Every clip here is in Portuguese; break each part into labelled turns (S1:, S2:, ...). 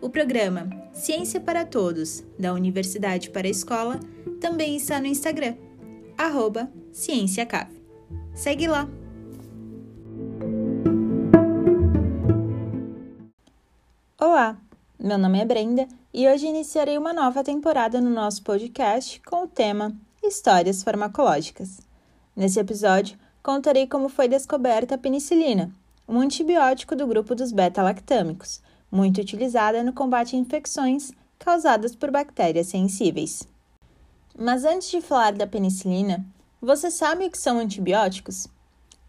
S1: o programa Ciência para Todos, da Universidade para a Escola, também está no Instagram, arroba CiênciaCave. Segue lá! Olá, meu nome é Brenda e hoje iniciarei uma nova temporada no nosso podcast com o tema Histórias Farmacológicas. Nesse episódio, contarei como foi descoberta a penicilina, um antibiótico do grupo dos beta-lactâmicos, muito utilizada no combate a infecções causadas por bactérias sensíveis. Mas antes de falar da penicilina, você sabe o que são antibióticos?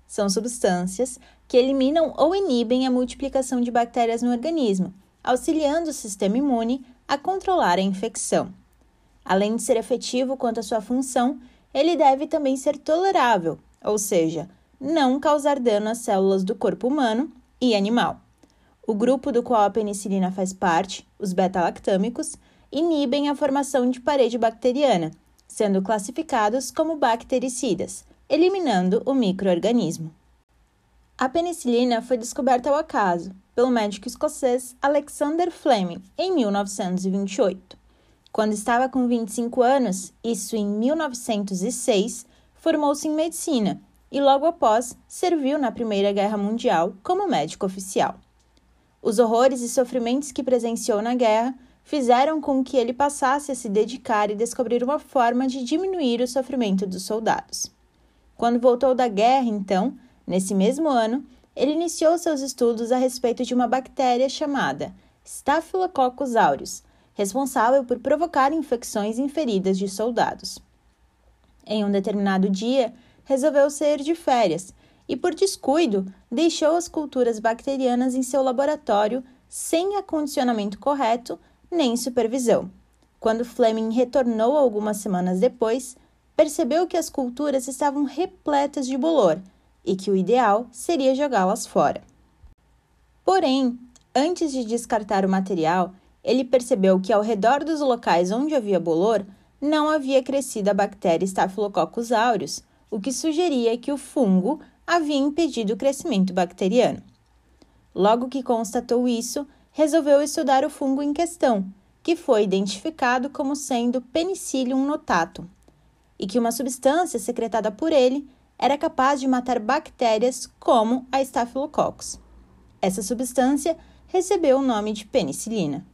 S1: São substâncias que eliminam ou inibem a multiplicação de bactérias no organismo, auxiliando o sistema imune a controlar a infecção. Além de ser efetivo quanto à sua função, ele deve também ser tolerável, ou seja, não causar dano às células do corpo humano e animal. O grupo do qual a penicilina faz parte, os beta-lactâmicos, inibem a formação de parede bacteriana, sendo classificados como bactericidas, eliminando o microorganismo. A penicilina foi descoberta ao acaso pelo médico escocês Alexander Fleming em 1928. Quando estava com 25 anos, isso em 1906, formou-se em medicina e logo após serviu na Primeira Guerra Mundial como médico oficial. Os horrores e sofrimentos que presenciou na guerra fizeram com que ele passasse a se dedicar e descobrir uma forma de diminuir o sofrimento dos soldados. Quando voltou da guerra, então, nesse mesmo ano, ele iniciou seus estudos a respeito de uma bactéria chamada Staphylococcus aureus, responsável por provocar infecções em feridas de soldados. Em um determinado dia, resolveu sair de férias e, por descuido, deixou as culturas bacterianas em seu laboratório sem acondicionamento correto nem supervisão. Quando Fleming retornou algumas semanas depois, percebeu que as culturas estavam repletas de bolor e que o ideal seria jogá-las fora. Porém, antes de descartar o material, ele percebeu que ao redor dos locais onde havia bolor não havia crescido a bactéria Staphylococcus aureus, o que sugeria que o fungo havia impedido o crescimento bacteriano. Logo que constatou isso, resolveu estudar o fungo em questão, que foi identificado como sendo Penicillium notatum, e que uma substância secretada por ele era capaz de matar bactérias como a Staphylococcus. Essa substância recebeu o nome de penicilina.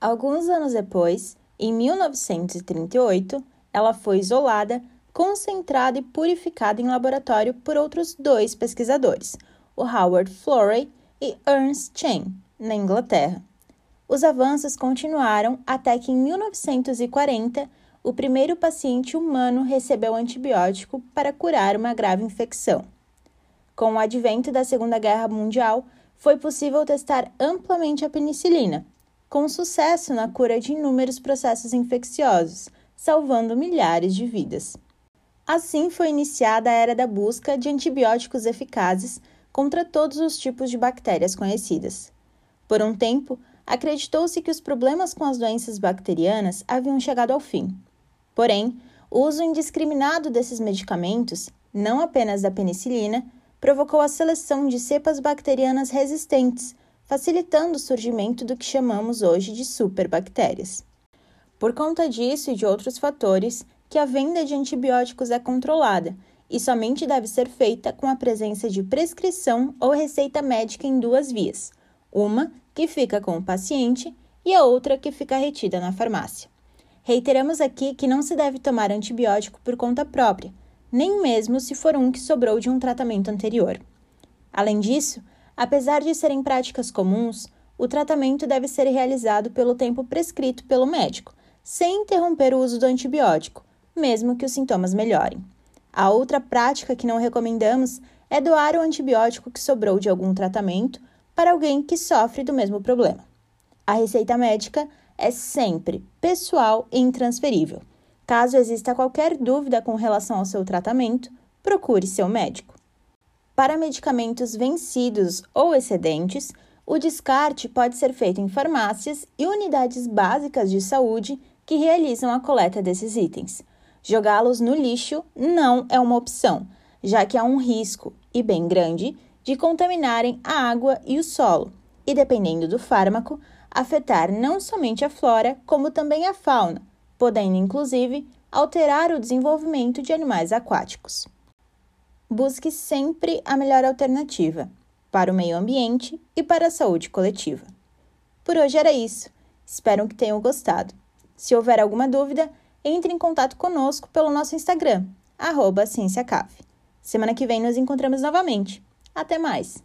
S1: Alguns anos depois, em 1938, ela foi isolada, concentrada e purificada em laboratório por outros dois pesquisadores, o Howard Florey e Ernst Chain, na Inglaterra. Os avanços continuaram até que, em 1940, o primeiro paciente humano recebeu antibiótico para curar uma grave infecção. Com o advento da Segunda Guerra Mundial, foi possível testar amplamente a penicilina, com sucesso na cura de inúmeros processos infecciosos, salvando milhares de vidas. Assim foi iniciada a era da busca de antibióticos eficazes contra todos os tipos de bactérias conhecidas. Por um tempo, acreditou-se que os problemas com as doenças bacterianas haviam chegado ao fim. Porém, o uso indiscriminado desses medicamentos, não apenas da penicilina, provocou a seleção de cepas bacterianas resistentes, facilitando o surgimento do que chamamos hoje de superbactérias. Por conta disso e de outros fatores, que a venda de antibióticos é controlada e somente deve ser feita com a presença de prescrição ou receita médica em duas vias: uma que fica com o paciente, e a outra que fica retida na farmácia. Reiteramos aqui que não se deve tomar antibiótico por conta própria, nem mesmo se for um que sobrou de um tratamento anterior. Além disso, apesar de serem práticas comuns, o tratamento deve ser realizado pelo tempo prescrito pelo médico, sem interromper o uso do antibiótico, mesmo que os sintomas melhorem. A outra prática que não recomendamos é doar o antibiótico que sobrou de algum tratamento para alguém que sofre do mesmo problema. A receita médica é sempre pessoal e intransferível. Caso exista qualquer dúvida com relação ao seu tratamento, procure seu médico. Para medicamentos vencidos ou excedentes, o descarte pode ser feito em farmácias e unidades básicas de saúde que realizam a coleta desses itens. Jogá-los no lixo não é uma opção, já que há um risco, e bem grande, de contaminarem a água e o solo, e dependendo do fármaco, afetar não somente a flora, como também a fauna, podendo inclusive alterar o desenvolvimento de animais aquáticos. Busque sempre a melhor alternativa para o meio ambiente e para a saúde coletiva. Por hoje era isso. Espero que tenham gostado. Se houver alguma dúvida, entre em contato conosco pelo nosso Instagram, arroba Semana que vem nos encontramos novamente. Até mais!